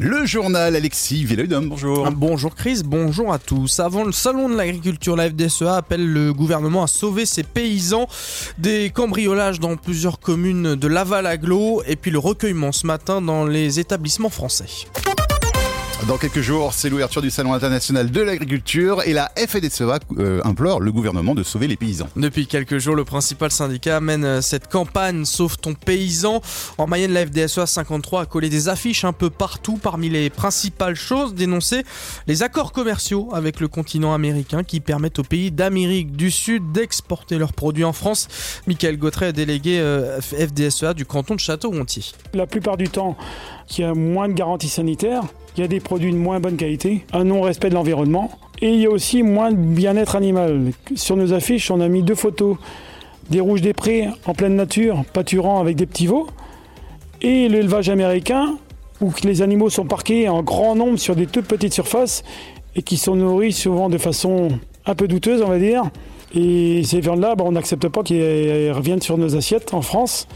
Le journal Alexis Villeudom, bonjour. Ah, bonjour Chris, bonjour à tous. Avant le salon de l'agriculture, la FDSEA appelle le gouvernement à sauver ses paysans des cambriolages dans plusieurs communes de Laval Aglo et puis le recueillement ce matin dans les établissements français. Dans quelques jours, c'est l'ouverture du Salon international de l'agriculture et la FDSEA euh, implore le gouvernement de sauver les paysans. Depuis quelques jours, le principal syndicat mène euh, cette campagne Sauve ton paysan. En Mayenne, la FDSEA 53 a collé des affiches un peu partout. Parmi les principales choses dénoncées, les accords commerciaux avec le continent américain qui permettent aux pays d'Amérique du Sud d'exporter leurs produits en France. Michael Gautret, délégué euh, FDSEA du canton de Château-Gontier. La plupart du temps, il y a moins de garanties sanitaires il y a des produits de moins bonne qualité, un non-respect de l'environnement et il y a aussi moins de bien-être animal. Sur nos affiches, on a mis deux photos des rouges des prés en pleine nature, pâturant avec des petits veaux, et l'élevage américain, où les animaux sont parqués en grand nombre sur des toutes petites surfaces et qui sont nourris souvent de façon un peu douteuse, on va dire. Et ces viandes-là, bah, on n'accepte pas qu'elles reviennent sur nos assiettes en France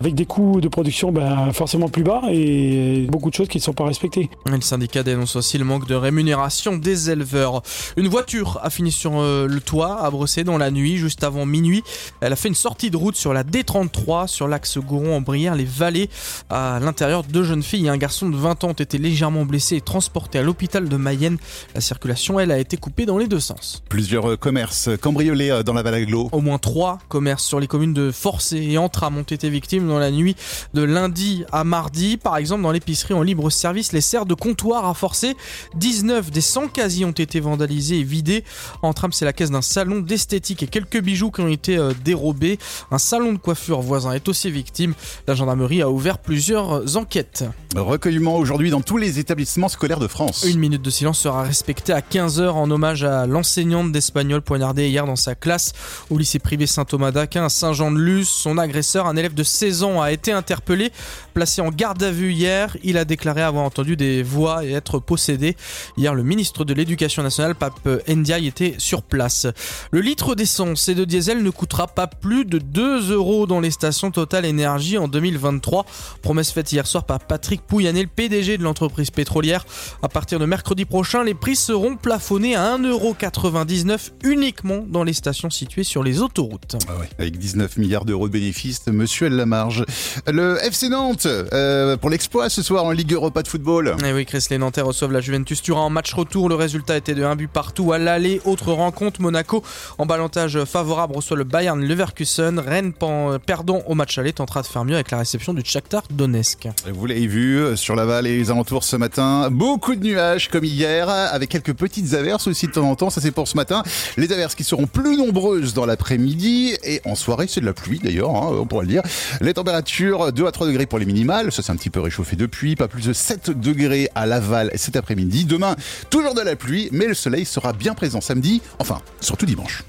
avec des coûts de production ben, forcément plus bas et beaucoup de choses qui ne sont pas respectées. le syndicat dénonce aussi le manque de rémunération des éleveurs. Une voiture a fini sur euh, le toit à Brosser dans la nuit, juste avant minuit. Elle a fait une sortie de route sur la D33 sur l'axe Gouron en Brière, les vallées. À l'intérieur, deux jeunes filles et un garçon de 20 ans ont été légèrement blessés et transportés à l'hôpital de Mayenne. La circulation, elle, a été coupée dans les deux sens. Plusieurs euh, commerces cambriolés euh, dans la Valaglo. Au moins trois commerces sur les communes de Forcé et Antram ont été victimes dans la nuit de lundi à mardi. Par exemple, dans l'épicerie en libre service, les serres de comptoir à forcer. 19 des 100 casiers ont été vandalisés et vidés. En trame, c'est la caisse d'un salon d'esthétique et quelques bijoux qui ont été euh, dérobés. Un salon de coiffure voisin est aussi victime. La gendarmerie a ouvert plusieurs enquêtes. Recueillement aujourd'hui dans tous les établissements scolaires de France. Une minute de silence sera respectée à 15h en hommage à l'enseignante d'espagnol poignardée hier dans sa classe au lycée privé Saint-Thomas d'Aquin à Saint-Jean-de-Luz. Son agresseur, un élève de 16 ans, a été interpellé, placé en garde à vue hier. Il a déclaré avoir entendu des voix et être possédé. Hier, le ministre de l'Éducation nationale, Pape Ndiaye, était sur place. Le litre d'essence et de diesel ne coûtera pas plus de 2 euros dans les stations Total Énergie en 2023. Promesse faite hier soir par Patrick Pouyanné, le PDG de l'entreprise pétrolière. À partir de mercredi prochain, les prix seront plafonnés à 1,99€ uniquement dans les stations situées sur les autoroutes. Ah avec 19 milliards d'euros de bénéfices, monsieur Lamarge. Le FC Nantes euh, pour l'exploit ce soir en Ligue Europa de football. Et eh oui, Chris, les Nantais reçoivent la Juventus Turin en match retour. Le résultat était de 1 but partout à l'aller. Autre rencontre, Monaco en ballantage favorable reçoit le Bayern Leverkusen. Rennes perdant au match aller tentera de faire mieux avec la réception du Shakhtar Donetsk. Vous l'avez vu euh, sur Laval et les alentours ce matin, beaucoup de nuages comme hier, avec quelques petites averses aussi de temps en temps. Ça c'est pour ce matin. Les averses qui seront plus nombreuses dans l'après-midi et en soirée, c'est de la pluie d'ailleurs, hein, on pourrait le dire. Les températures température 2 à 3 degrés pour les minimales, ça s'est un petit peu réchauffé depuis, pas plus de 7 degrés à Laval cet après-midi. Demain, toujours de la pluie, mais le soleil sera bien présent samedi, enfin, surtout dimanche.